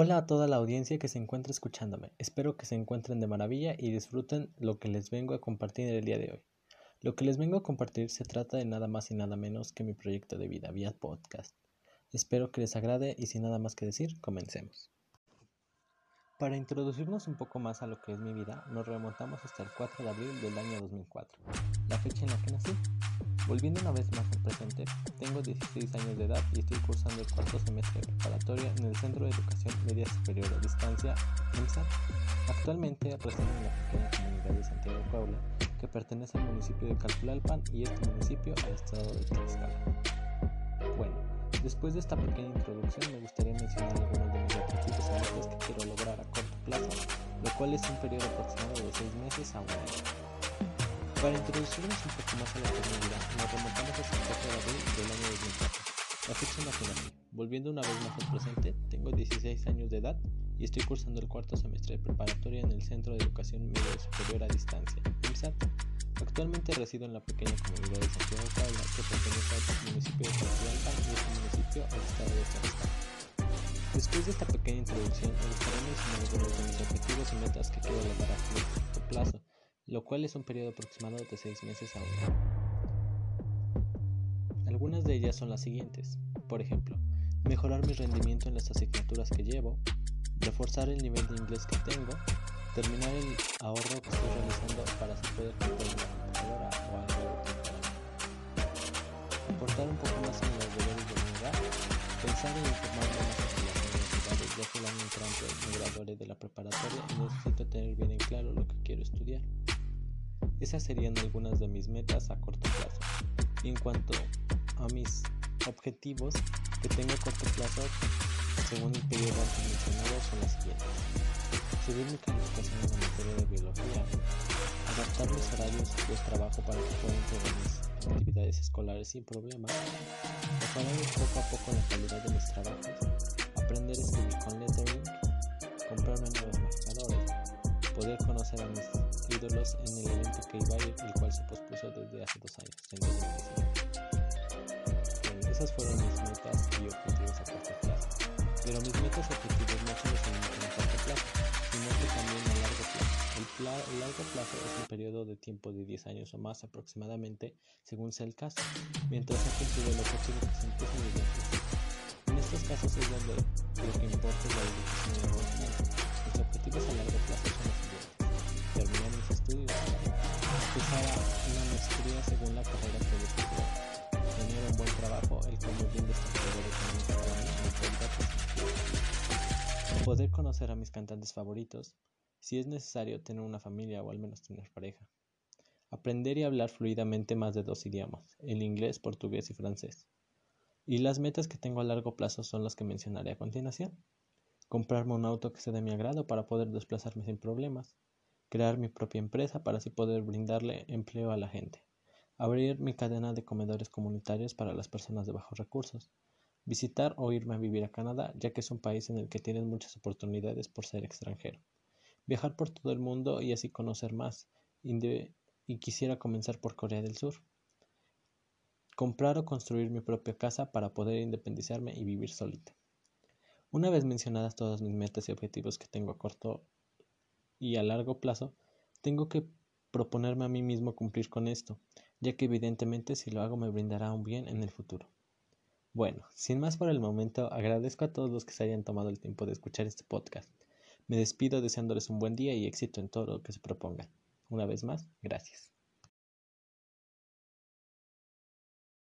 Hola a toda la audiencia que se encuentra escuchándome. Espero que se encuentren de maravilla y disfruten lo que les vengo a compartir el día de hoy. Lo que les vengo a compartir se trata de nada más y nada menos que mi proyecto de vida vía podcast. Espero que les agrade y sin nada más que decir, comencemos. Para introducirnos un poco más a lo que es mi vida, nos remontamos hasta el 4 de abril del año 2004, la fecha en la que nací. Volviendo una vez más al presente, tengo 16 años de edad y estoy cursando el cuarto semestre preparatoria en el Centro de Educación Media Superior a Distancia, EMSA. Actualmente resido en la pequeña comunidad de Santiago Puebla, que pertenece al municipio de Calpulalpan y este municipio al estado de Tlaxcala. Bueno, después de esta pequeña introducción me gustaría mencionar quiero lograr a corto plazo, lo cual es un periodo aproximado de 6 meses a un año. Para introducirnos un poco más a la comunidad, nos remontamos hasta el 4 de abril del año 2004, la fecha nacional. Volviendo una vez más al presente, tengo 16 años de edad y estoy cursando el cuarto semestre de preparatoria en el Centro de Educación Media Superior a Distancia, IMSAT. Actualmente resido en la pequeña comunidad de Santiago Puebla, que pertenece al municipio de Tlaxcala y este municipio al estado de Tlaxcala. Después de esta introducción, mencionar algunos de mis objetivos y metas que quiero lograr a corto plazo lo cual es un periodo aproximado de 6 meses a un año. Algunas de ellas son las siguientes, por ejemplo, mejorar mi rendimiento en las asignaturas que llevo, reforzar el nivel de inglés que tengo, terminar el ahorro que estoy realizando para poder comprar una computadora o algo aportar un poco más en los deberes de mi hogar, pensar en informarme más de la preparatoria y necesito tener bien en claro lo que quiero estudiar. Esas serían algunas de mis metas a corto plazo. Y en cuanto a mis objetivos que tengo a corto plazo, según el periodo antes mencionado, son las siguientes. Subir mi calificación en la materia de biología, adaptar mis horarios de trabajo para que pueda entregar mis actividades escolares sin problemas, mejorar poco a poco la calidad de mis trabajos, aprender a escribir con lettering, comprarme nuevos marcadores, poder conocer a mis ídolos en el evento que iba a ir, el cual se pospuso desde hace dos años, en 2019. esas fueron mis metas y objetivos a corto plazo. Pero mis metas y objetivos no solo limitan a corto plazo, sino que también a largo plazo. El, el, largo plazo es un periodo de tiempo de 10 años o más aproximadamente, según sea el caso, mientras se cumplido el objetivo que se En estos casos es donde lo que importa es la dedicación y el conocimiento. Los objetivos a largo plazo son los terminar mis estudios, empezar una maestría según la carrera que decidió, tener un buen trabajo, el cual me brinde estabilidad económica para poder conocer a mis cantantes favoritos, si es necesario tener una familia o al menos tener pareja. Aprender y hablar fluidamente más de dos idiomas, el inglés, portugués y francés. Y las metas que tengo a largo plazo son las que mencionaré a continuación. Comprarme un auto que sea de mi agrado para poder desplazarme sin problemas. Crear mi propia empresa para así poder brindarle empleo a la gente, abrir mi cadena de comedores comunitarios para las personas de bajos recursos, visitar o irme a vivir a Canadá, ya que es un país en el que tienes muchas oportunidades por ser extranjero, viajar por todo el mundo y así conocer más, y quisiera comenzar por Corea del Sur. Comprar o construir mi propia casa para poder independizarme y vivir solita. Una vez mencionadas todas mis metas y objetivos que tengo a corto y a largo plazo, tengo que proponerme a mí mismo cumplir con esto, ya que evidentemente si lo hago me brindará un bien en el futuro. Bueno, sin más por el momento, agradezco a todos los que se hayan tomado el tiempo de escuchar este podcast. Me despido deseándoles un buen día y éxito en todo lo que se propongan. Una vez más, gracias.